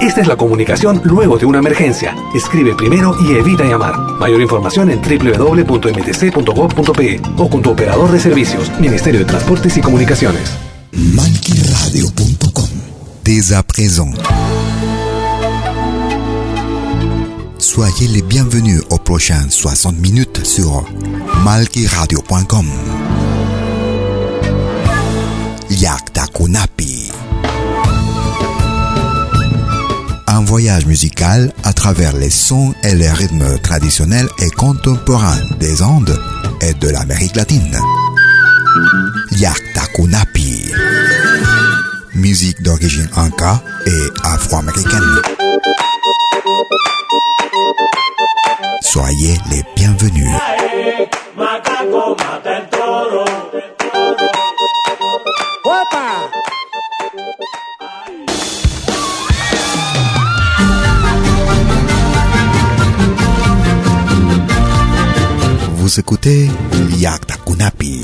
Esta es la comunicación luego de una emergencia. Escribe primero y evita llamar. Mayor información en www.mtc.gov.pe o con tu operador de servicios, Ministerio de Transportes y Comunicaciones. Malkiradio.com Dès à présent. Soyez les bienvenus aux prochaines 60 minutes sur malkiradio.com. Yaktakunapi. Un voyage musical à travers les sons et les rythmes traditionnels et contemporains des Andes et de l'Amérique latine. Yaktakunapi. Musique d'origine inca et afro-américaine. Soyez les bienvenus. écouter Liak Takunapi.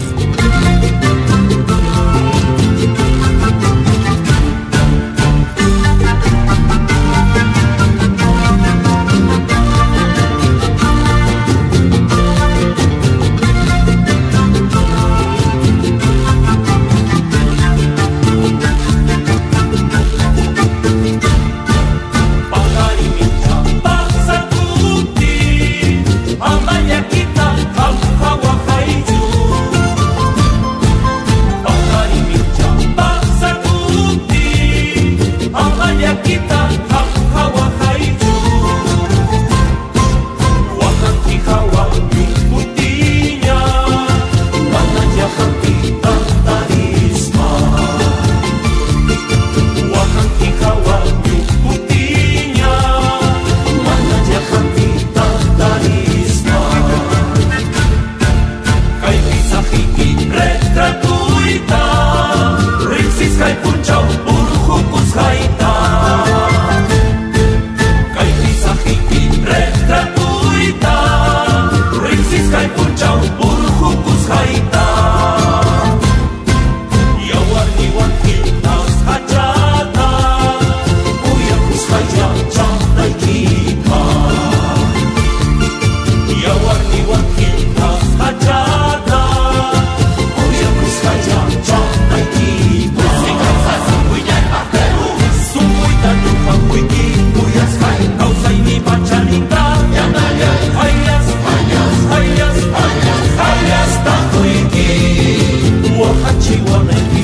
she won't let you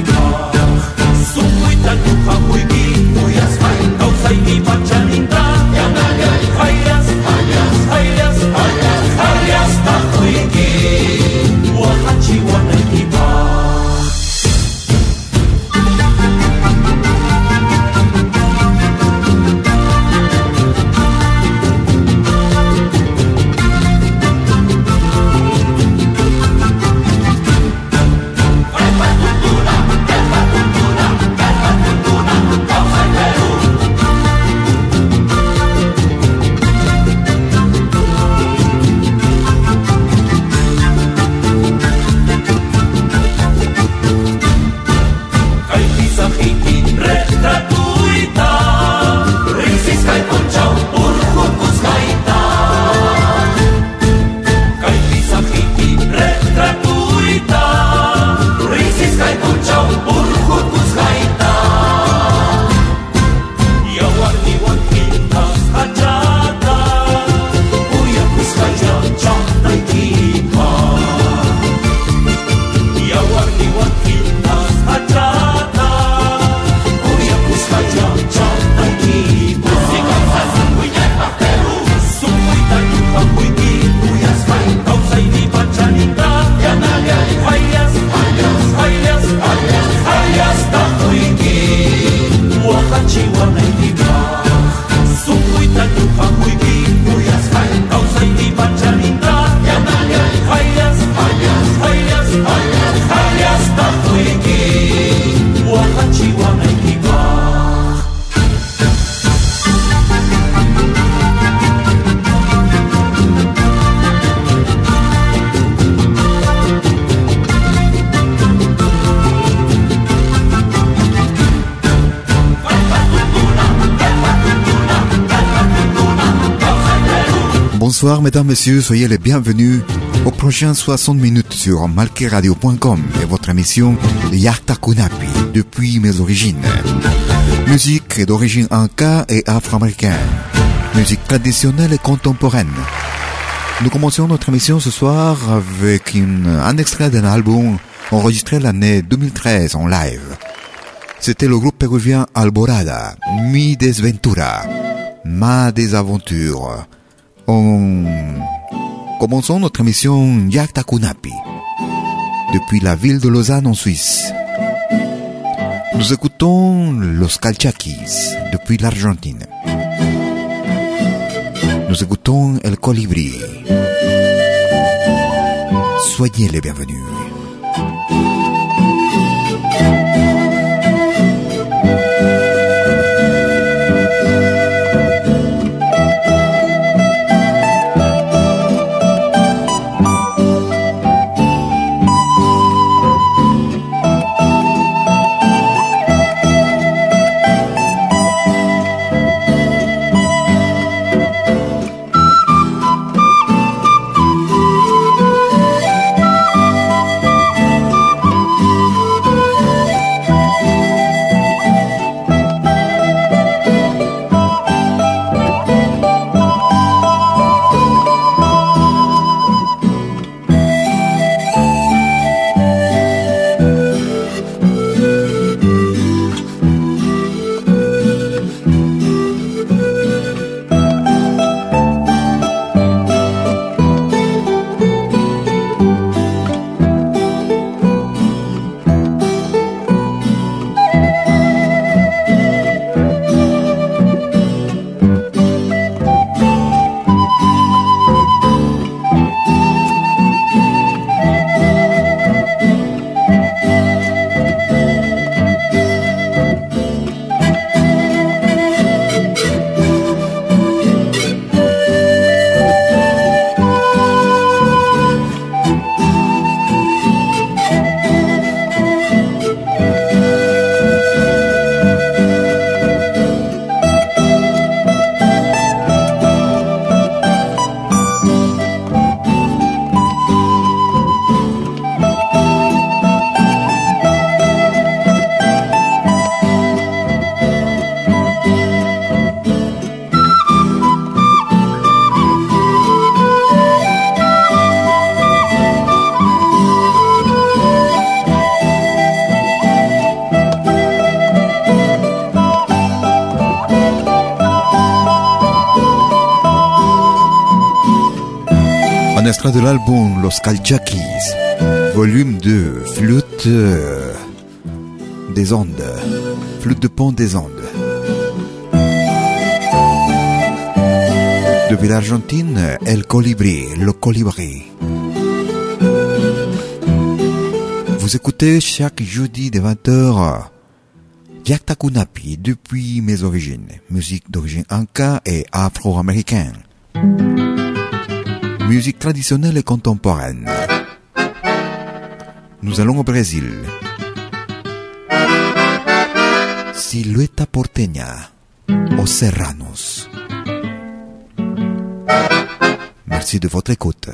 Bonsoir mesdames, messieurs, soyez les bienvenus aux prochaines 60 minutes sur malkiradio.com et votre émission Yarta Kunapi depuis mes origines. Musique d'origine inca et afro-américaine. Musique traditionnelle et contemporaine. Nous commençons notre émission ce soir avec un extrait d'un album enregistré l'année 2013 en live. C'était le groupe péruvien Alborada, Mi Desventura, Ma Desaventure. En commençons notre émission Yakta Kunapi, depuis la ville de Lausanne en Suisse. Nous écoutons Los Calchaquis depuis l'Argentine. Nous écoutons El Colibri. Soyez les bienvenus. De l'album Los Calchaquis, volume 2, flûte euh, des Andes, flûte de pont des Andes. Depuis l'Argentine, El Colibri, le Colibri. Vous écoutez chaque jeudi de 20h Yaktakunapi depuis mes origines, musique d'origine inca et afro-américaine musique traditionnelle et contemporaine. Nous allons au Brésil. Silueta porteña, aux Serranos. Merci de votre écoute.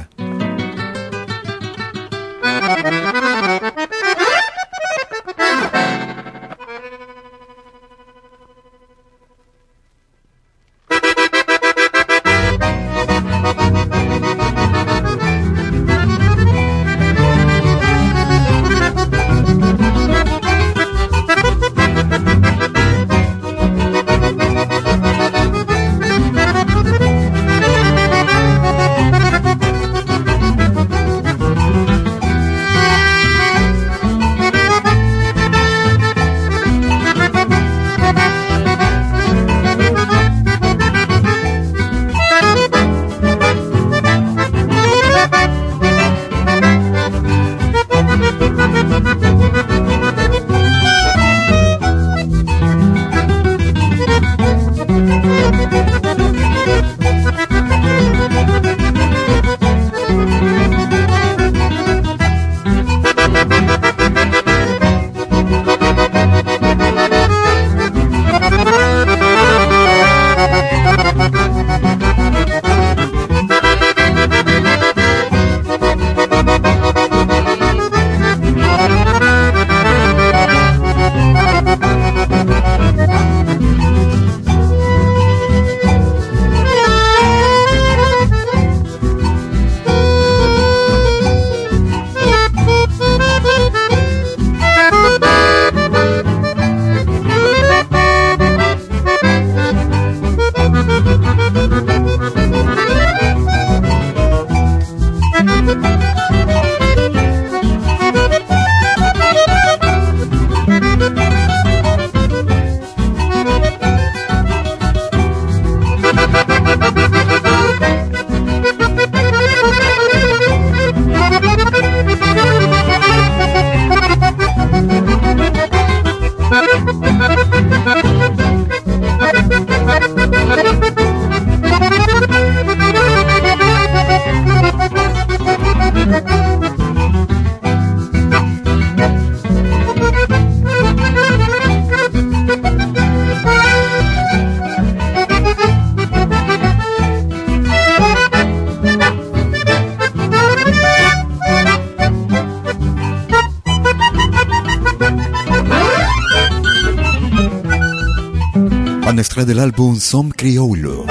muestra del álbum Som Criollo,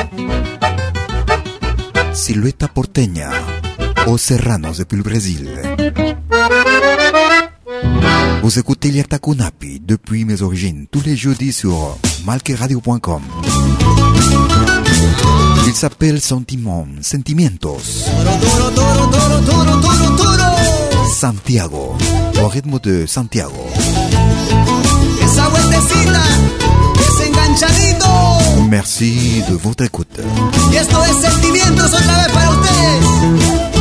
Silueta Porteña o Serranos depuis le Brésil. Vous écoutez les Takunapi depuis mes origines tous les jeudis sur malqueradio.com. Il s'appelle Sentiment, Sentimientos. Santiago, au rythme de Santiago. Esa. Chanchadito. Merci de votre écoute. Y esto es Sentimientos otra vez para ustedes.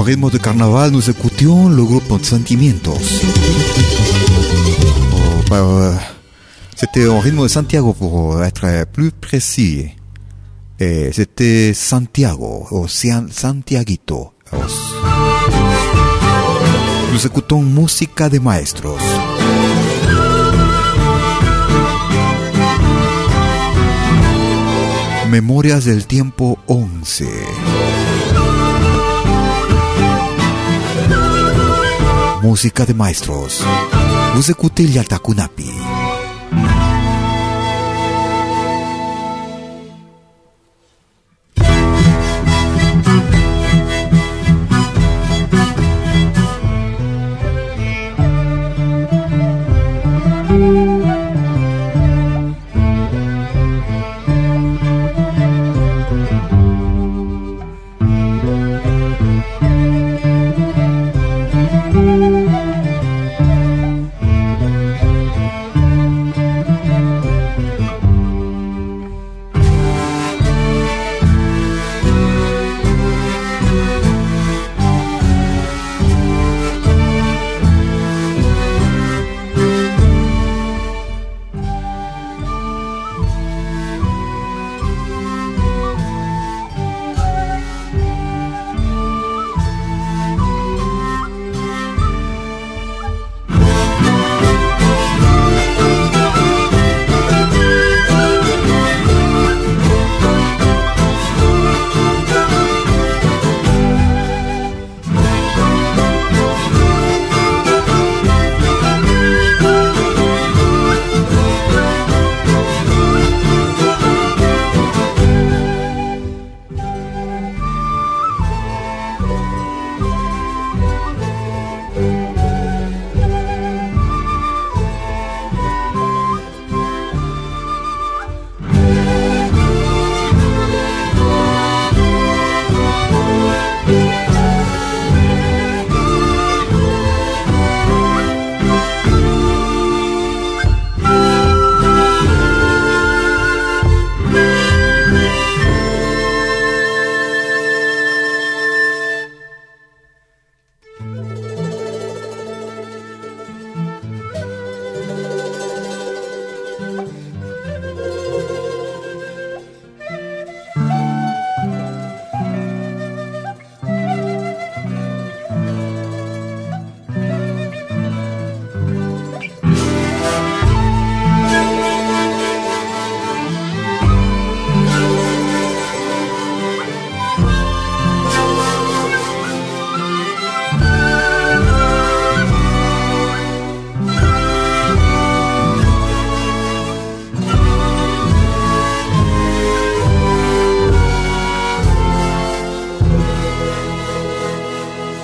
en ritmo de carnaval nos escuchó el grupo Sentimientos. Oh, C'était en este, ritmo de Santiago pour être plus précis. C'était Santiago o Santiaguito. Nos escuchó música de maestros. Memorias del tiempo 11. música de maestros. Uzekuti Yaltakunapi.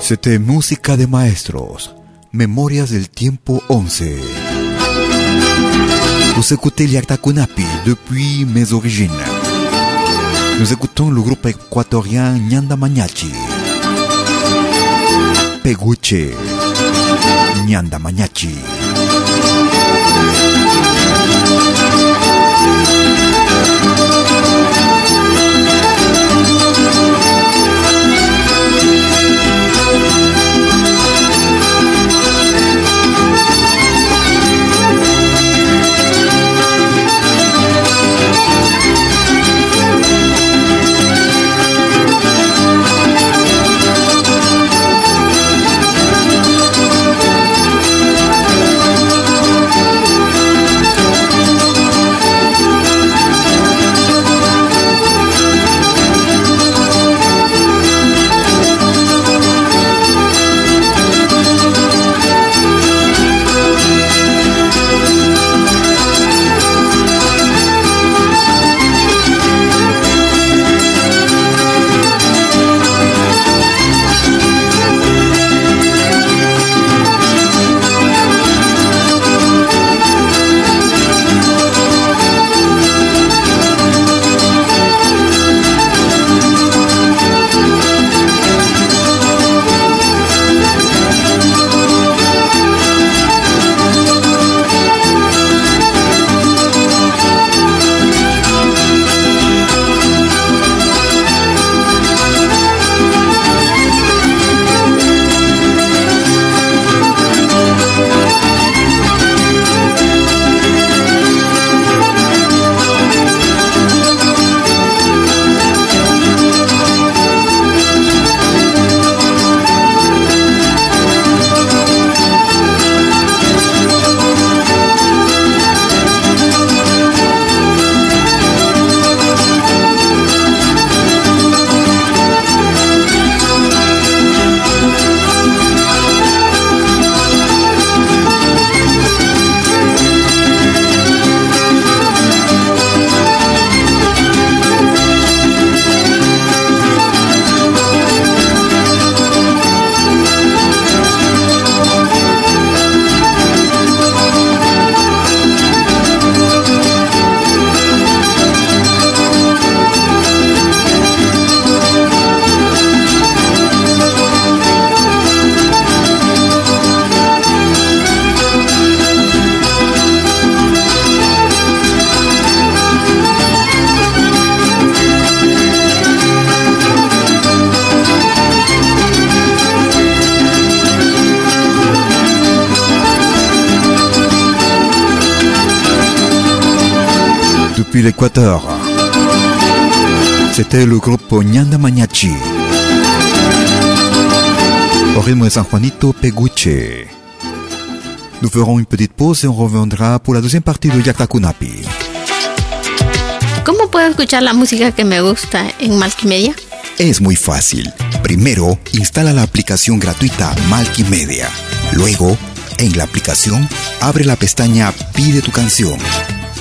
C'était Música de Maestros, Memorias del Tiempo 11. Vous écoutez Kunapi depuis mes origines. Nous écoutons le groupe équatorien Nyanda Mañachi. Peguche. Nyanda Mañachi. l'Équateur. C'était le groupe Nyanda Mañachi. Au rythme de San Juanito Peguche. Nous ferons une petite pause et on reviendra pour la deuxième partie de Yaktakunapi. ¿Cómo puedo escuchar la música que me gusta en Malkimedia? Es muy fácil. Primero, instala la aplicación gratuita Malkimedia. Luego, en la aplicación, abre la pestaña Pide tu canción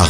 car.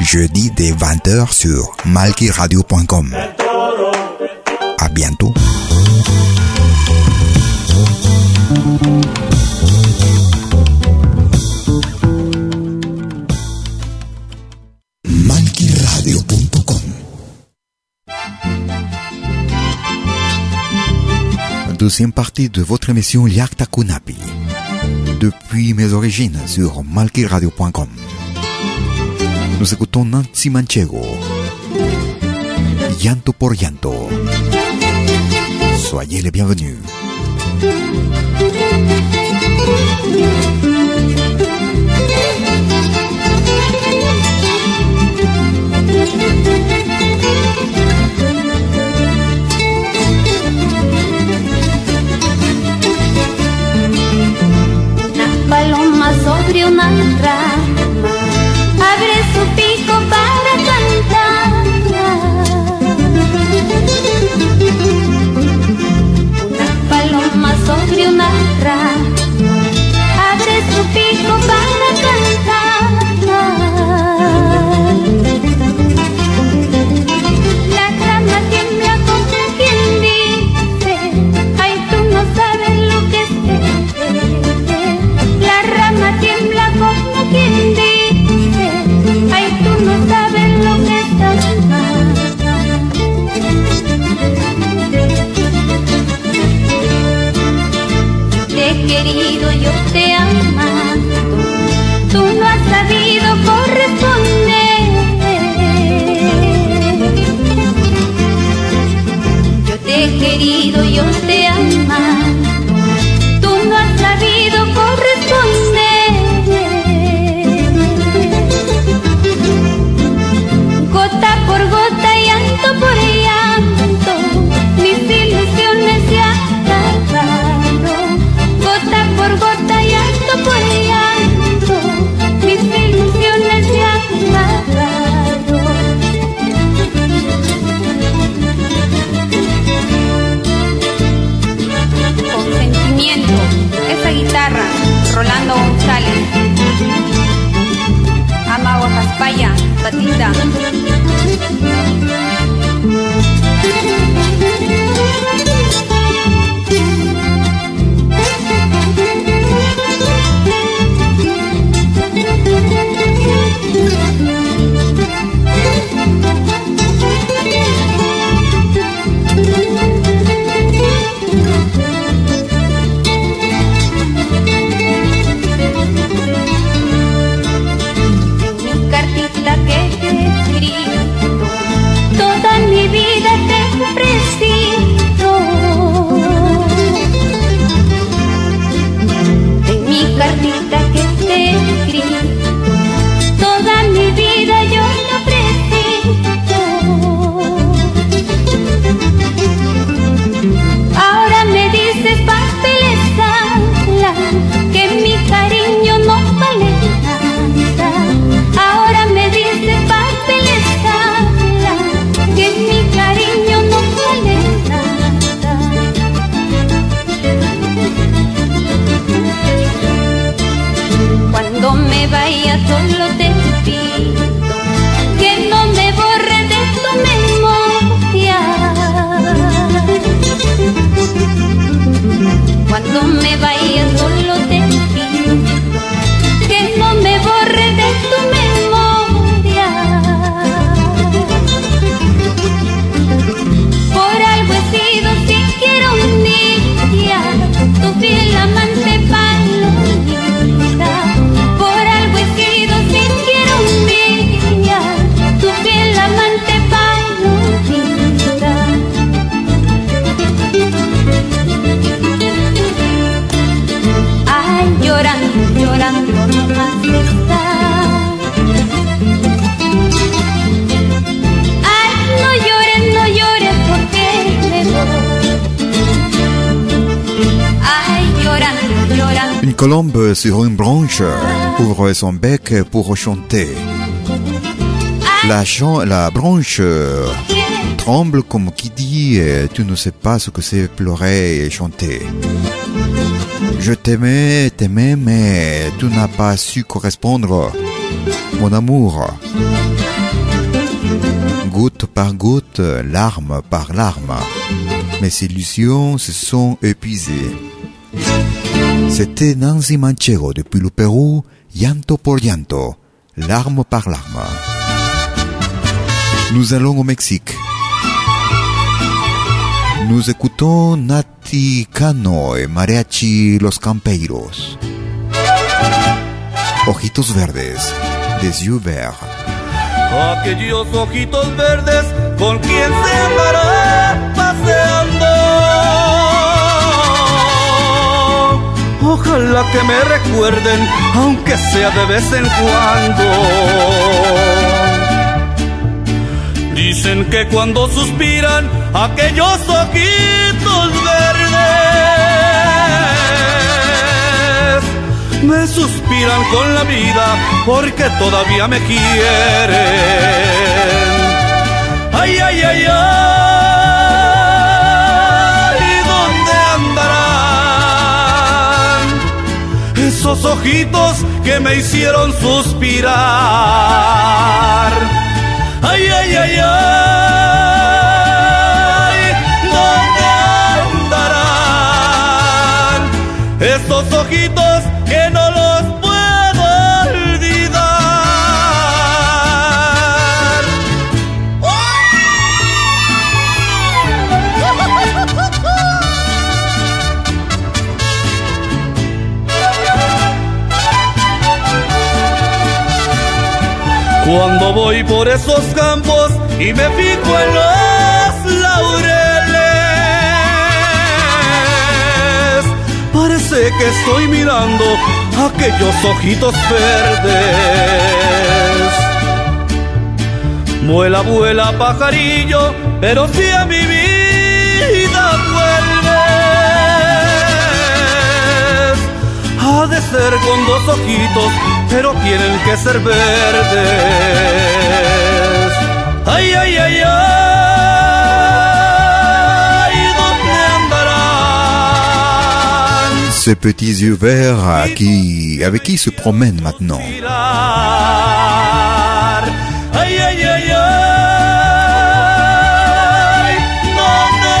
Jeudi dès 20h sur malkiradio.com. À bientôt. Deuxième partie de votre émission Liakta Kunapi. Depuis mes origines sur malkiradio.com. Nous écoutons Nancy Manchego. Llanto por llanto. Soyez les bienvenus. Paloma sobre una rama sur une branche ouvre son bec pour chanter. La, branche tremble comme qui dit Tu ne sais pas ce que c'est pleurer et chanter. Je t'aimais, t'aimais, mais tu n'as pas su correspondre. Mon amour. Goutte par goutte, larme par larme. Mes illusions se sont épuisées. C'était Nancy Manchego depuis le Pérou, llanto por llanto, larme par larme. Nous allons au Mexique. Nous écoutons Nati Cano et Mariachi Los Campeiros. Ojitos verdes, des yeux verts. Aquellos ojitos verdes con quien se andará Ojalá que me recuerden, aunque sea de vez en cuando. Dicen que cuando suspiran aquellos ojitos verdes me suspiran con la vida porque todavía me quieren. Ay, ay, ay, ay, esos ojitos que me hicieron suspirar? Ay, ay, ay, ay, ¿dónde andarán esos ojitos Cuando voy por esos campos y me fijo en los laureles, parece que estoy mirando aquellos ojitos verdes. Vuela, vuela, pajarillo, pero si a mi vida vuelves, ha de ser con dos ojitos pero tienen que ser verdes. Ay, ay, ay, ay, ¿dónde andarán? Ces petits yeux verts qui, avec qui se promènent maintenant. Mirar. Ay, ay, ay, ay, ¿dónde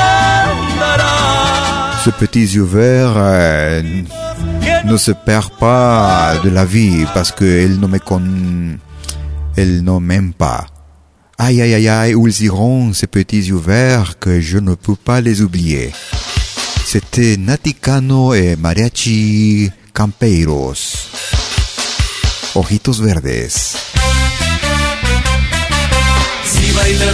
andarán? Ce petits yeux verts euh, ne se perd pas de la vie parce qu'elle ne me. Elle ne m'aime pas. Aïe aïe aïe aïe, où ils iront ces petits yeux verts que je ne peux pas les oublier. C'était Naticano et Mariachi Campeiros. Ojitos verdes. Si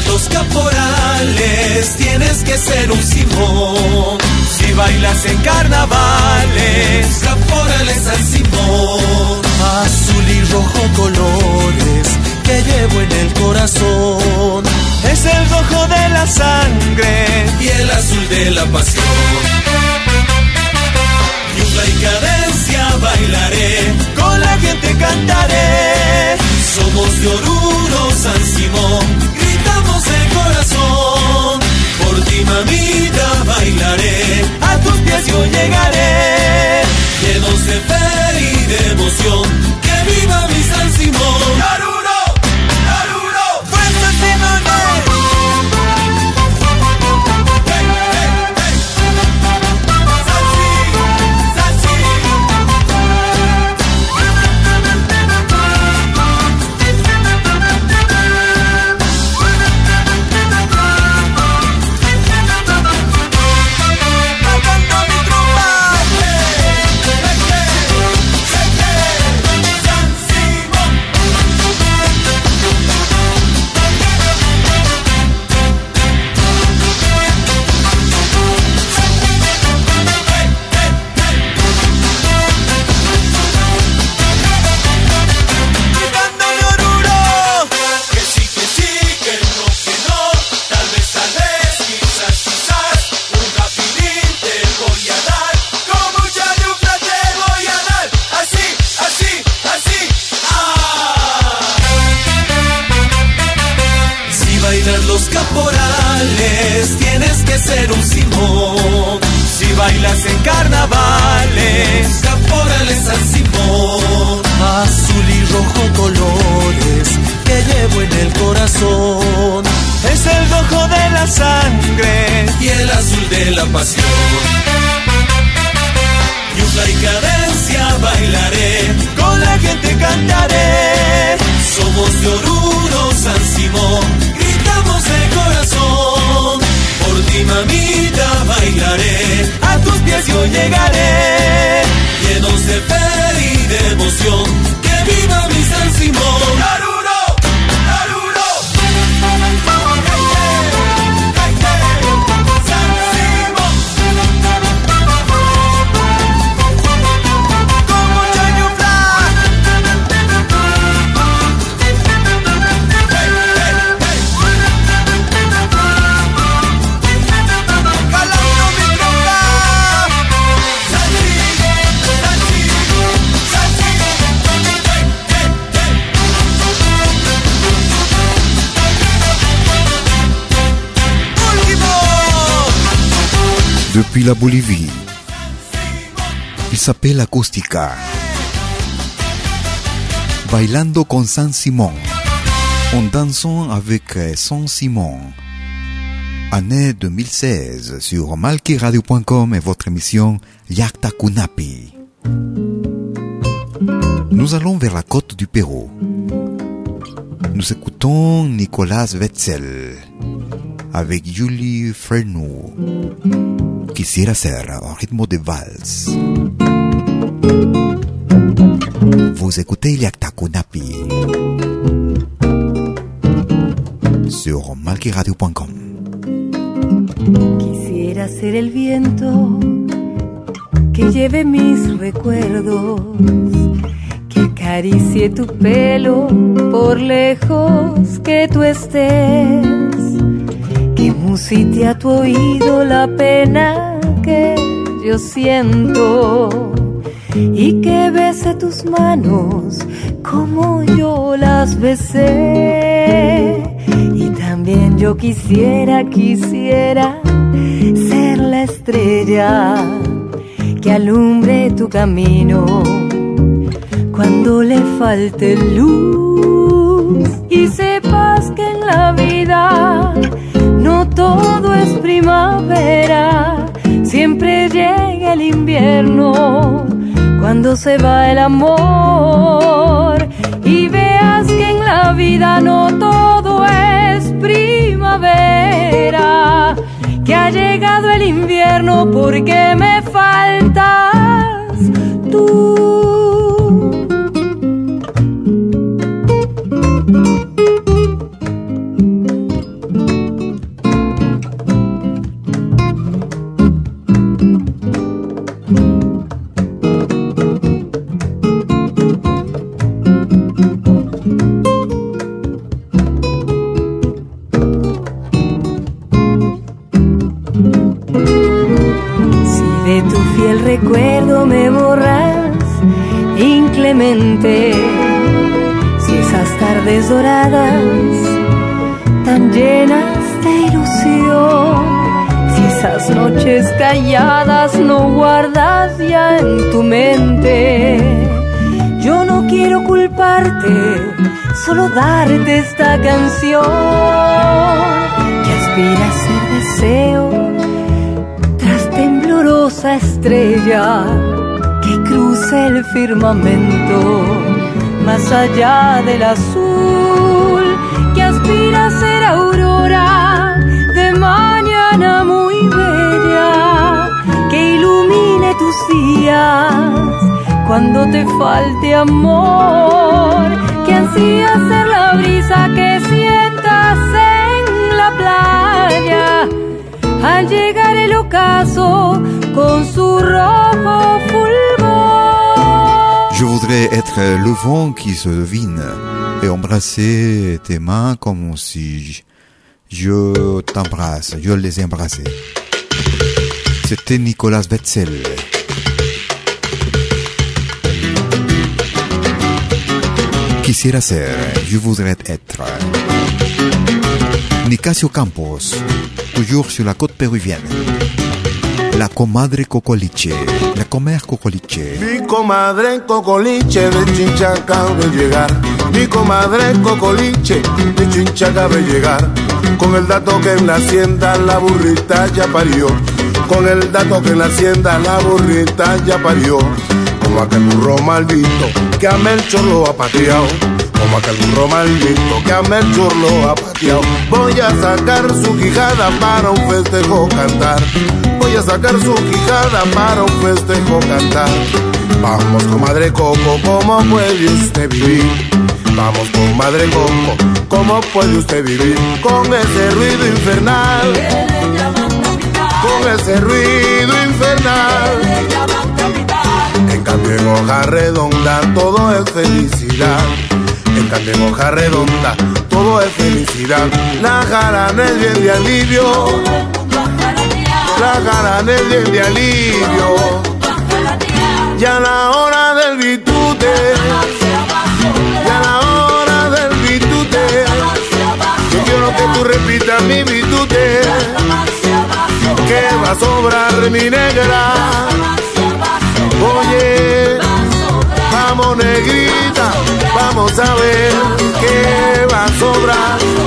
los caporales, tienes que ser un. Si bailas en carnavales, caporales al Simón. Azul y rojo colores que llevo en el corazón. Es el rojo de la sangre y el azul de la pasión. Yunga y cadencia bailaré, con la gente cantaré. Somos de Oruro, San Simón, Ti, mamita, bailaré, a tus pies yo llegaré. De fe y de emoción, que viva mi San Simón. Depuis la Bolivie. Il s'appelle Acústica. Bailando con San Simón. En dansant avec euh, San Simón. Année 2016 sur malkiradio.com et votre émission Yakta Kunapi. Nous allons vers la côte du Pérou. Nous écoutons Nicolas Wetzel avec Julie Frenou. Quisiera ser un ritmo de vals. Vous écoutez Yakta Kunapi sur malkiradio.com. Quisiera ser el viento que lleve mis recuerdos, que acaricie tu pelo por lejos que tú estés, musite a tu oído la pena que yo siento y que bese tus manos como yo las besé. Y también yo quisiera, quisiera ser la estrella que alumbre tu camino cuando le falte luz y sepas que en la vida cuando se va el amor y veas que en la vida no todo es primavera, que ha llegado el invierno porque me faltas tú. Je voudrais être le vent qui se devine et embrasser tes mains comme si je t'embrasse, je les embrassais. C'était Nicolas Wetzel. Quisiera ser, je voudrais être. Nicasio Campos, toujours sur la côte péruvienne. La comadre Cocoliche, la comer Cocoliche. Mi comadre Cocoliche de Chinchaca de llegar. Mi comadre Cocoliche de Chinchaca de llegar. Con el dato que en la hacienda la burrita ya parió. Con el dato que en la hacienda la burrita ya parió. Como aquel burro maldito que a Melchor lo ha pateado como aquel maldito que a Melchor lo ha pateado. Voy a sacar su quijada para un festejo cantar. Voy a sacar su quijada para un festejo cantar. Vamos, comadre Coco, ¿cómo puede usted vivir? Vamos, comadre Coco, ¿cómo puede usted vivir con ese ruido infernal? Con ese ruido infernal. En cambio en hoja redonda todo es felicidad en hoja redonda todo es felicidad. La jarana es bien de alivio. La jarana es bien de alivio. Ya la hora del bitute. Ya la hora del bitute. Yo quiero que tú repitas mi bitute. Que va a sobrar mi negra. Oye, vamos negrita vamos a ver qué va a sobrar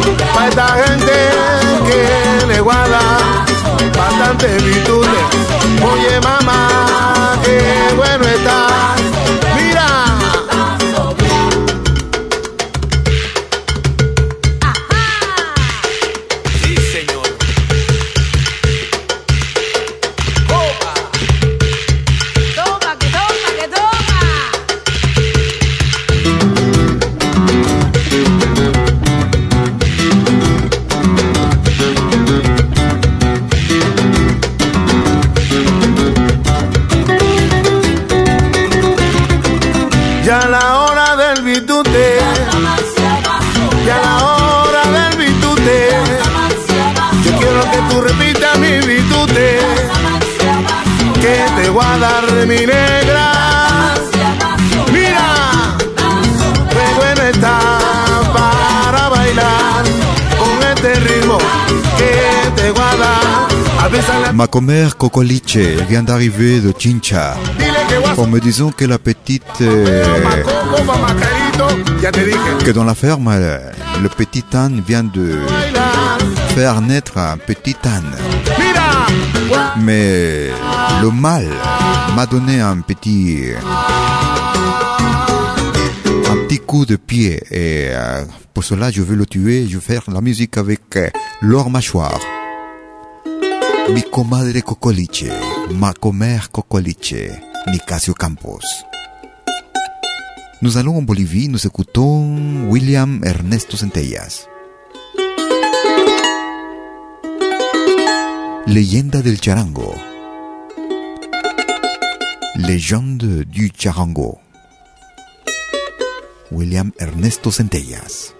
Ma commère Cocoliche vient d'arriver de Chincha en me disant que la petite... euh, que dans la ferme, euh, le petit âne vient de faire naître un petit âne. Mais le mâle m'a donné un petit... Un petit coup de pied. Et euh, pour cela, je veux le tuer. Je vais faire la musique avec leur mâchoire. Mi comadre Cocoliche, ma comer Cocoliche, Nicasio Campos. Nous allons en Bolivie, nous écoutons William Ernesto Centellas. Leyenda del charango. Légende du charango. William Ernesto Centellas.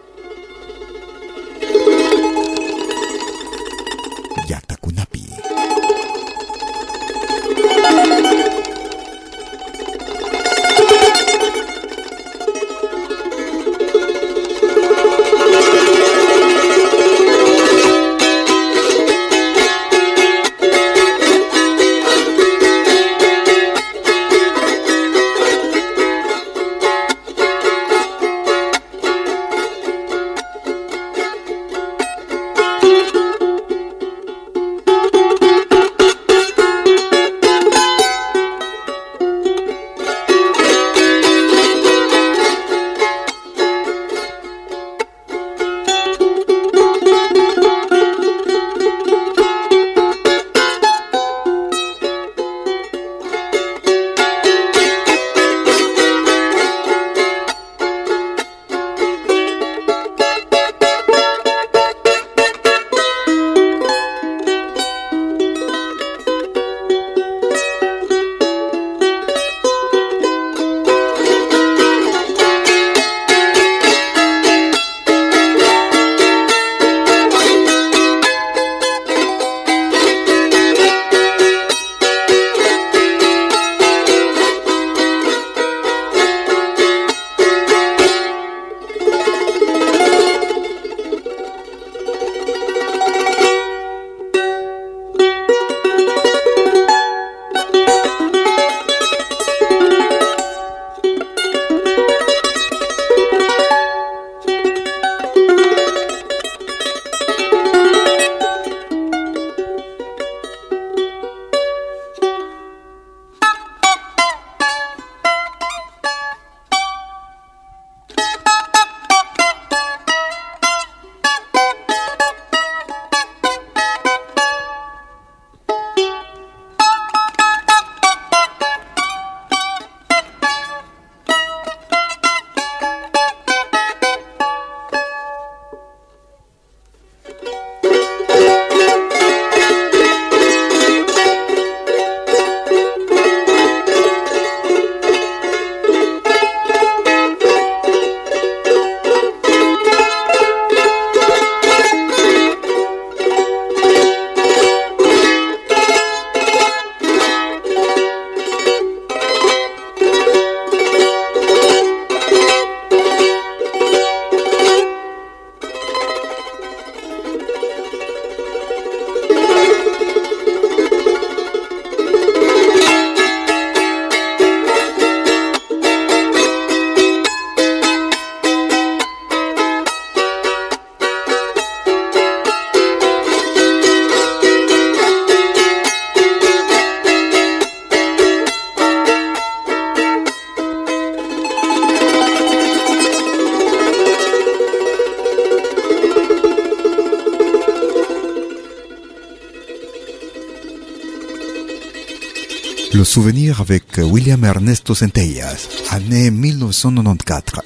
Souvenir avec William Ernesto Centellas, année 1994.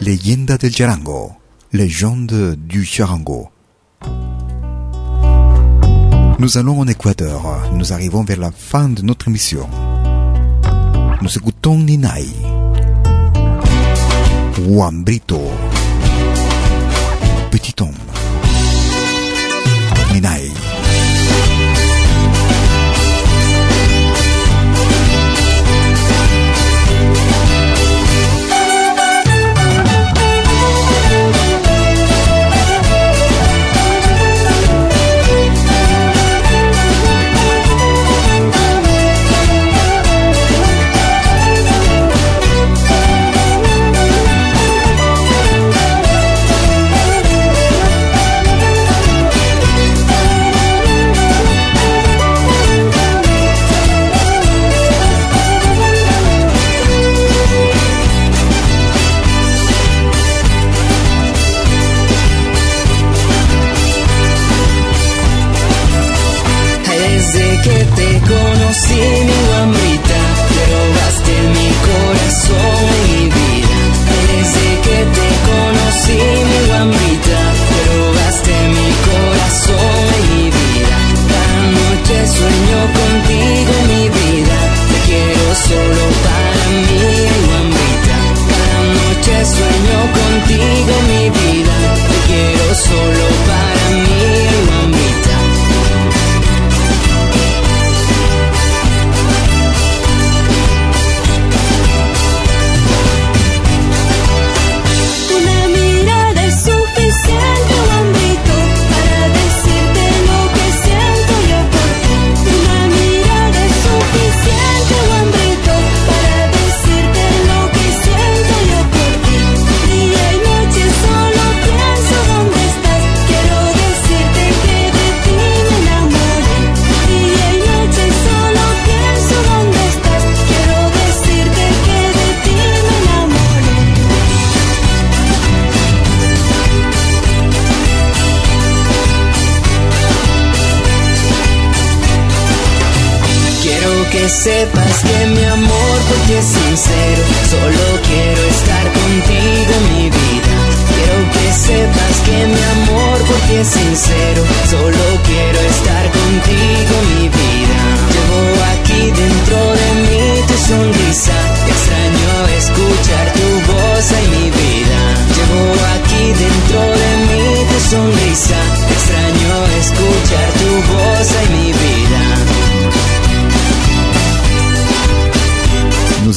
Leyenda del charango, légende du charango. Nous allons en Équateur. Nous arrivons vers la fin de notre émission. Nous écoutons Ninay. Wambrito. Petit homme.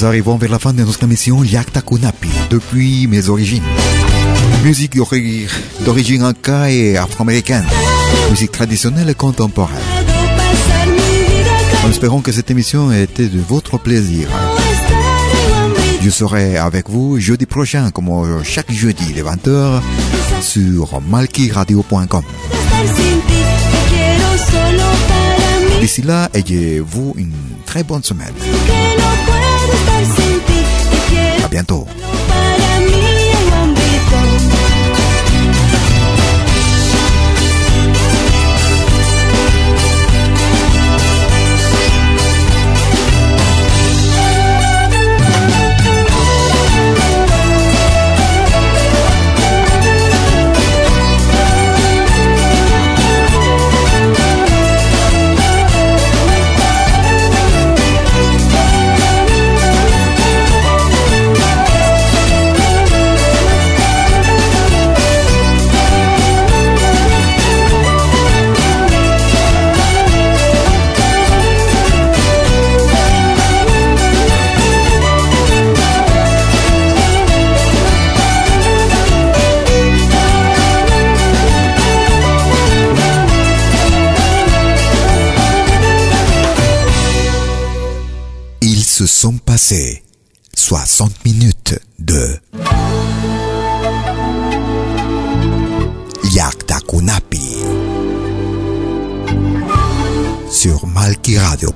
nous arrivons vers la fin de notre émission Yakta Kunapi, depuis mes origines. Musique d'origine inca et afro-américaine. Musique traditionnelle et contemporaine. Nous espérons que cette émission a été de votre plaisir. Je serai avec vous jeudi prochain, comme chaque jeudi, les 20h, sur malkiradio.com. D'ici là, ayez-vous une très bonne semaine. 研读。